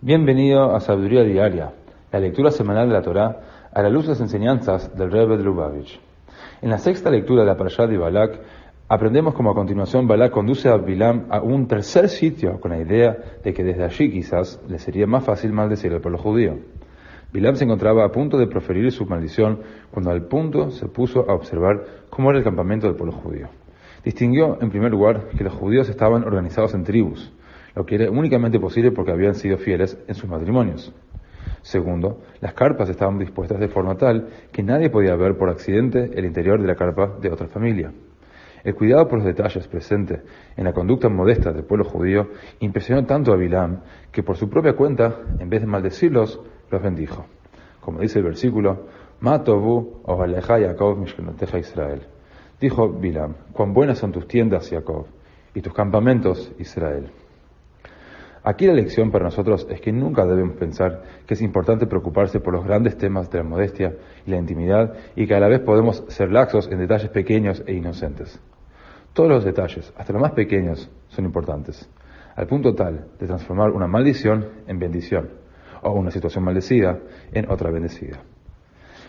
Bienvenido a Sabiduría Diaria, la lectura semanal de la Torá a la luz de las enseñanzas del Rebbe Lubavitch. En la sexta lectura de la Parashá de Balak, aprendemos como a continuación Balak conduce a Bilam a un tercer sitio con la idea de que desde allí quizás le sería más fácil maldecir al pueblo judío. Bilam se encontraba a punto de proferir su maldición cuando al punto se puso a observar cómo era el campamento del pueblo judío. Distinguió, en primer lugar, que los judíos estaban organizados en tribus, lo que era únicamente posible porque habían sido fieles en sus matrimonios. Segundo, las carpas estaban dispuestas de forma tal que nadie podía ver por accidente el interior de la carpa de otra familia. El cuidado por los detalles presente en la conducta modesta del pueblo judío impresionó tanto a Bilam que por su propia cuenta, en vez de maldecirlos, los bendijo. Como dice el versículo, Matobu Israel. Dijo Bilam, cuán buenas son tus tiendas, Jacob, y tus campamentos, Israel. Aquí la lección para nosotros es que nunca debemos pensar que es importante preocuparse por los grandes temas de la modestia y la intimidad y que a la vez podemos ser laxos en detalles pequeños e inocentes. Todos los detalles, hasta los más pequeños, son importantes, al punto tal de transformar una maldición en bendición o una situación maldecida en otra bendecida.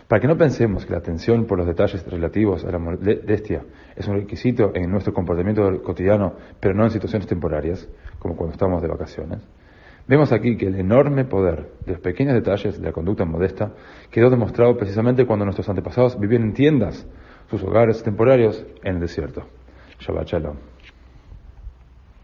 Para que no pensemos que la atención por los detalles relativos a la modestia es un requisito en nuestro comportamiento cotidiano, pero no en situaciones temporarias, como cuando estamos de vacaciones, vemos aquí que el enorme poder de los pequeños detalles de la conducta modesta quedó demostrado precisamente cuando nuestros antepasados vivían en tiendas, sus hogares temporarios en el desierto. Shabbat Shalom.